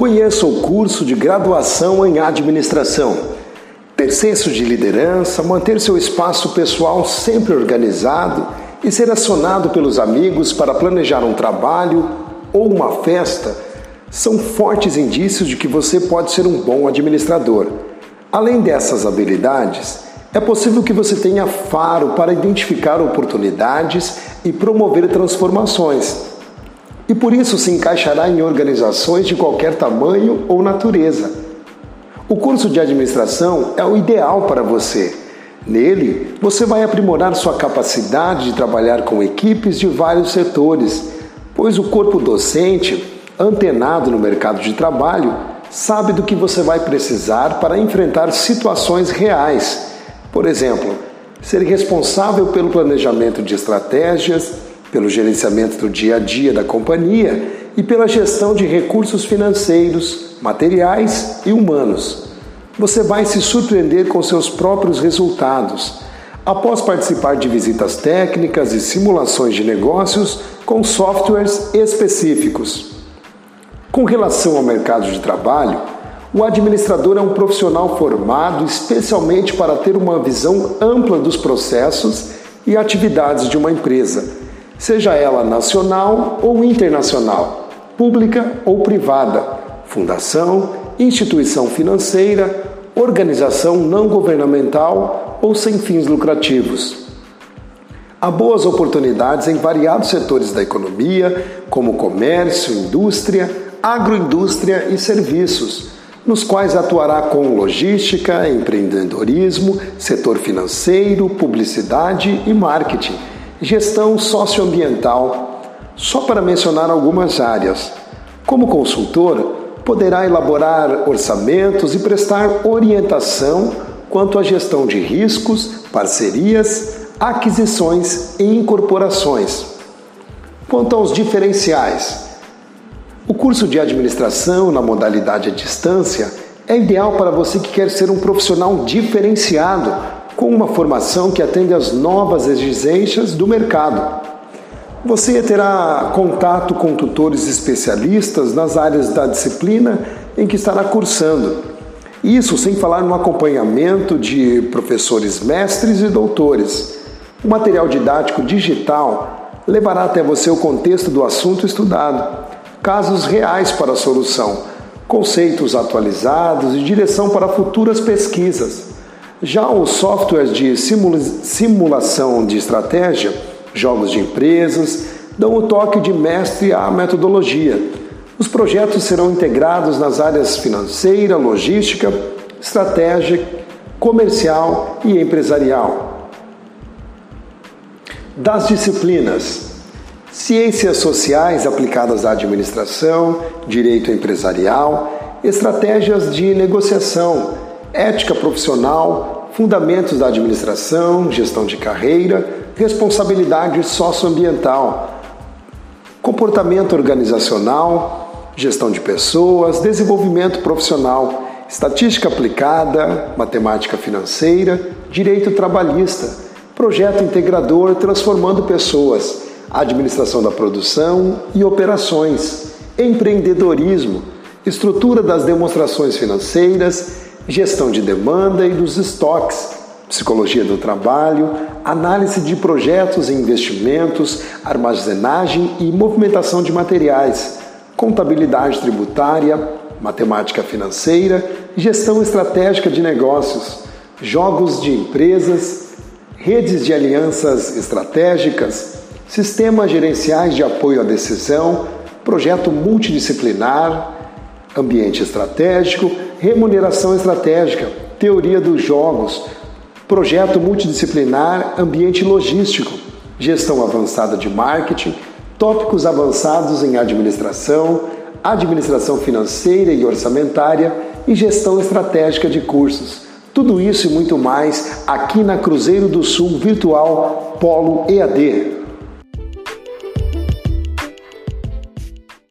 Conheça o curso de graduação em administração. Ter senso de liderança, manter seu espaço pessoal sempre organizado e ser acionado pelos amigos para planejar um trabalho ou uma festa são fortes indícios de que você pode ser um bom administrador. Além dessas habilidades, é possível que você tenha faro para identificar oportunidades e promover transformações. E por isso se encaixará em organizações de qualquer tamanho ou natureza. O curso de administração é o ideal para você. Nele, você vai aprimorar sua capacidade de trabalhar com equipes de vários setores, pois o corpo docente antenado no mercado de trabalho, sabe do que você vai precisar para enfrentar situações reais. Por exemplo, ser responsável pelo planejamento de estratégias, pelo gerenciamento do dia a dia da companhia e pela gestão de recursos financeiros, materiais e humanos. Você vai se surpreender com seus próprios resultados. Após participar de visitas técnicas e simulações de negócios com softwares específicos. Com relação ao mercado de trabalho, o administrador é um profissional formado especialmente para ter uma visão ampla dos processos e atividades de uma empresa, seja ela nacional ou internacional, pública ou privada, fundação, instituição financeira, organização não governamental ou sem fins lucrativos. Há boas oportunidades em variados setores da economia, como comércio, indústria, agroindústria e serviços, nos quais atuará com logística, empreendedorismo, setor financeiro, publicidade e marketing, gestão socioambiental, só para mencionar algumas áreas. Como consultor, poderá elaborar orçamentos e prestar orientação quanto à gestão de riscos, parcerias, aquisições e incorporações. Quanto aos diferenciais, o curso de administração na modalidade à distância é ideal para você que quer ser um profissional diferenciado, com uma formação que atende às novas exigências do mercado. Você terá contato com tutores especialistas nas áreas da disciplina em que estará cursando. Isso sem falar no acompanhamento de professores mestres e doutores. O material didático digital levará até você o contexto do assunto estudado casos reais para a solução, conceitos atualizados e direção para futuras pesquisas. Já os softwares de simulação de estratégia, jogos de empresas, dão o toque de mestre à metodologia. Os projetos serão integrados nas áreas financeira, logística, estratégia, comercial e empresarial. Das disciplinas ciências sociais aplicadas à administração, direito empresarial, estratégias de negociação, ética profissional, fundamentos da administração, gestão de carreira, responsabilidade socioambiental, comportamento organizacional, gestão de pessoas, desenvolvimento profissional, estatística aplicada, matemática financeira, direito trabalhista, projeto integrador transformando pessoas administração da produção e operações, empreendedorismo, estrutura das demonstrações financeiras, gestão de demanda e dos estoques, psicologia do trabalho, análise de projetos e investimentos, armazenagem e movimentação de materiais, contabilidade tributária, matemática financeira, gestão estratégica de negócios, jogos de empresas, redes de alianças estratégicas, sistemas gerenciais de apoio à decisão, projeto multidisciplinar, ambiente estratégico, remuneração estratégica, teoria dos jogos, projeto multidisciplinar, ambiente logístico, gestão avançada de marketing, tópicos avançados em administração, administração financeira e orçamentária e gestão estratégica de cursos. Tudo isso e muito mais aqui na Cruzeiro do Sul Virtual Polo EAD.